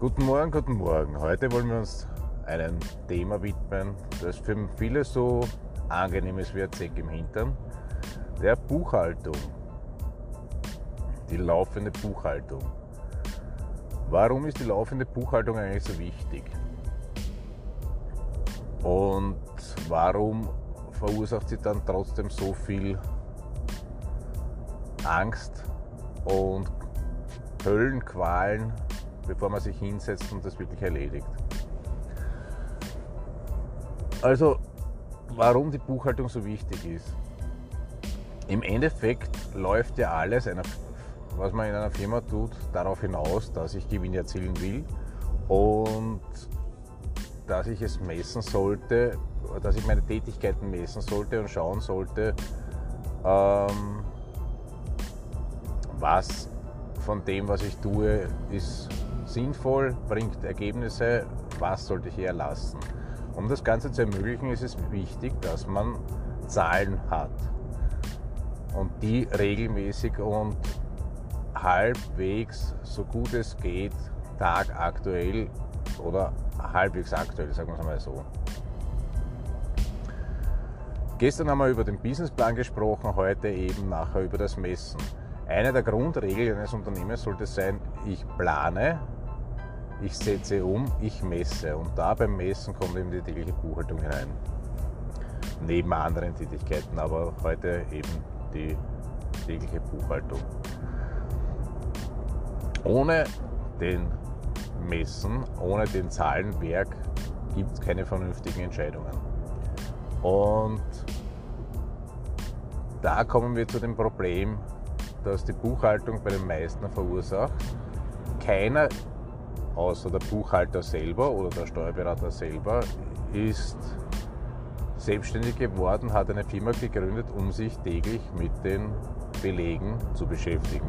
Guten Morgen, guten Morgen. Heute wollen wir uns einem Thema widmen, das für viele so angenehm ist wie ein Zeck im Hintern, der Buchhaltung. Die laufende Buchhaltung. Warum ist die laufende Buchhaltung eigentlich so wichtig? Und warum verursacht sie dann trotzdem so viel Angst und Höllenqualen bevor man sich hinsetzt und das wirklich erledigt. Also, warum die Buchhaltung so wichtig ist. Im Endeffekt läuft ja alles, was man in einer Firma tut, darauf hinaus, dass ich Gewinn erzielen will und dass ich es messen sollte, dass ich meine Tätigkeiten messen sollte und schauen sollte, ähm, was von dem, was ich tue, ist sinnvoll, bringt Ergebnisse, was sollte ich eher lassen. Um das Ganze zu ermöglichen, ist es wichtig, dass man Zahlen hat und die regelmäßig und halbwegs, so gut es geht, tagaktuell oder halbwegs aktuell, sagen wir es mal so. Gestern haben wir über den Businessplan gesprochen, heute eben nachher über das Messen. Eine der Grundregeln eines Unternehmens sollte sein, ich plane, ich setze um, ich messe. Und da beim Messen kommt eben die tägliche Buchhaltung hinein. Neben anderen Tätigkeiten, aber heute eben die tägliche Buchhaltung. Ohne den Messen, ohne den Zahlenwerk gibt es keine vernünftigen Entscheidungen. Und da kommen wir zu dem Problem, dass die Buchhaltung bei den meisten verursacht. Keiner außer der Buchhalter selber oder der Steuerberater selber ist selbstständig geworden, hat eine Firma gegründet, um sich täglich mit den Belegen zu beschäftigen.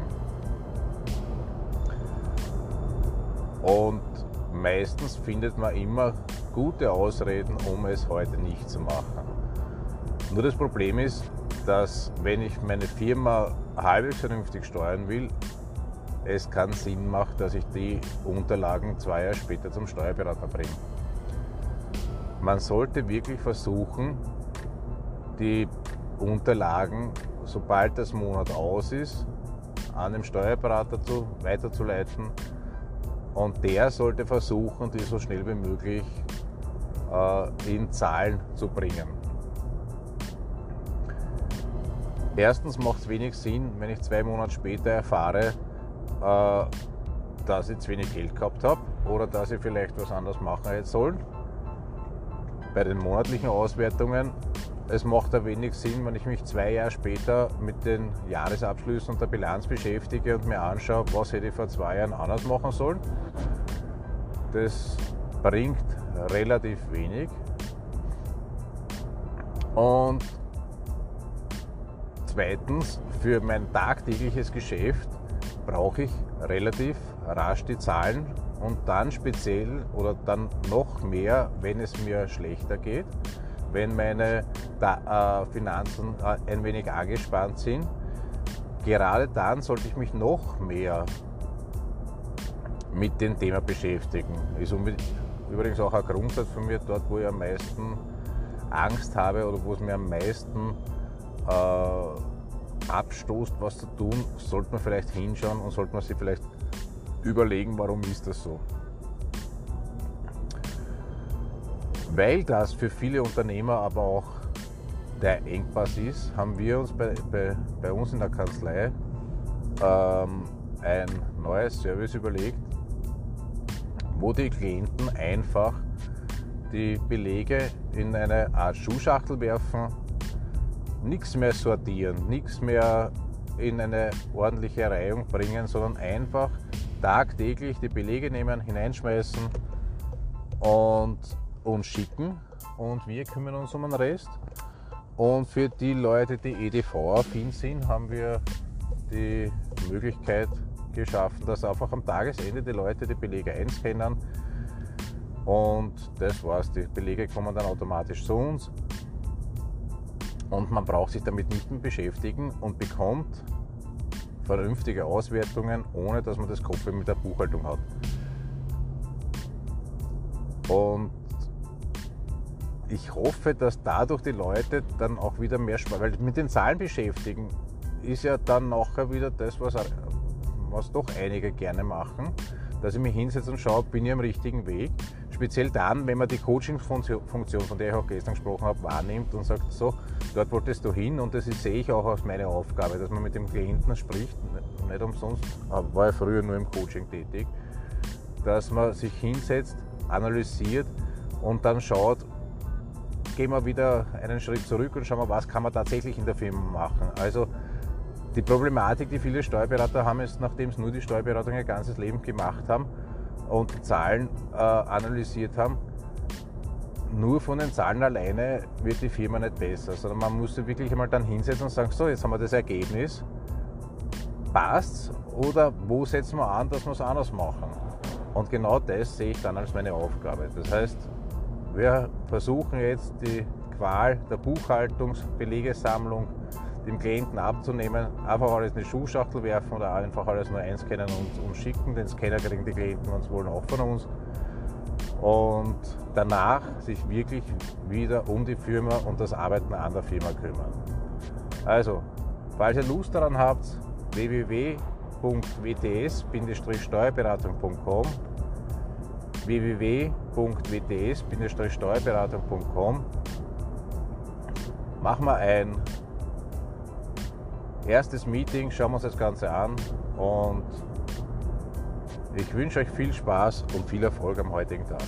Und meistens findet man immer gute Ausreden, um es heute nicht zu machen. Nur das Problem ist, dass wenn ich meine Firma halbwegs vernünftig steuern will, es keinen Sinn macht, dass ich die Unterlagen zwei Jahre später zum Steuerberater bringe. Man sollte wirklich versuchen, die Unterlagen, sobald das Monat aus ist, an den Steuerberater zu, weiterzuleiten. Und der sollte versuchen, die so schnell wie möglich äh, in Zahlen zu bringen. Erstens macht es wenig Sinn, wenn ich zwei Monate später erfahre, dass ich zu wenig Geld gehabt habe oder dass ich vielleicht was anderes machen hätte sollen. Bei den monatlichen Auswertungen, es macht ein wenig Sinn, wenn ich mich zwei Jahre später mit den Jahresabschlüssen und der Bilanz beschäftige und mir anschaue, was hätte ich vor zwei Jahren anders machen sollen. Das bringt relativ wenig. Und zweitens, für mein tagtägliches Geschäft brauche ich relativ rasch die Zahlen und dann speziell oder dann noch mehr, wenn es mir schlechter geht, wenn meine äh, Finanzen äh, ein wenig angespannt sind. Gerade dann sollte ich mich noch mehr mit dem Thema beschäftigen. Ist übrigens auch ein Grundsatz von mir, dort wo ich am meisten Angst habe oder wo es mir am meisten äh, abstoßt, was zu tun, sollte man vielleicht hinschauen und sollte man sich vielleicht überlegen, warum ist das so. Weil das für viele Unternehmer aber auch der Engpass ist, haben wir uns bei, bei, bei uns in der Kanzlei ähm, ein neues Service überlegt, wo die Klienten einfach die Belege in eine Art Schuhschachtel werfen nichts mehr sortieren, nichts mehr in eine ordentliche Reihung bringen, sondern einfach tagtäglich die Belege nehmen, hineinschmeißen und uns schicken und wir kümmern uns um den Rest. Und für die Leute, die EDV-affin sind, haben wir die Möglichkeit geschaffen, dass einfach am Tagesende die Leute die Belege einscannen und das war's. Die Belege kommen dann automatisch zu uns und man braucht sich damit nicht mehr beschäftigen und bekommt vernünftige Auswertungen, ohne dass man das Kopf mit der Buchhaltung hat. Und ich hoffe, dass dadurch die Leute dann auch wieder mehr Spaß, weil mit den Zahlen beschäftigen ist ja dann nachher wieder das, was, was doch einige gerne machen, dass ich mich hinsetze und schaue, bin ich am richtigen Weg. Speziell dann, wenn man die Coaching-Funktion, von der ich auch gestern gesprochen habe, wahrnimmt und sagt, so, dort wolltest du hin und das sehe ich auch als meine Aufgabe, dass man mit dem Klienten spricht, nicht umsonst, war ja früher nur im Coaching tätig, dass man sich hinsetzt, analysiert und dann schaut, gehen wir wieder einen Schritt zurück und schauen wir, was kann man tatsächlich in der Firma machen. Also die Problematik, die viele Steuerberater haben, ist, nachdem sie nur die Steuerberatung ihr ganzes Leben gemacht haben und Zahlen äh, analysiert haben, nur von den Zahlen alleine wird die Firma nicht besser, sondern man muss sich wirklich einmal dann hinsetzen und sagen, so, jetzt haben wir das Ergebnis, passt oder wo setzen wir an, dass wir es anders machen. Und genau das sehe ich dann als meine Aufgabe. Das heißt, wir versuchen jetzt die Qual der Buchhaltungsbelegesammlung dem Klienten abzunehmen, einfach alles in die Schuhschachtel werfen oder einfach alles nur einscannen und, und schicken. Den Scanner kriegen die Klienten, wenn sie wollen, auch von uns. Und danach sich wirklich wieder um die Firma und das Arbeiten an der Firma kümmern. Also, falls ihr Lust daran habt, www.wts-steuerberatung.com www.wts-steuerberatung.com machen wir ein erstes Meeting, schauen wir uns das Ganze an und ich wünsche euch viel Spaß und viel Erfolg am heutigen Tag.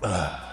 啊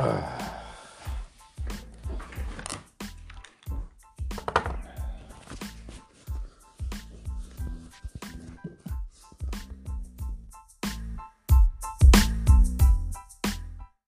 Uh.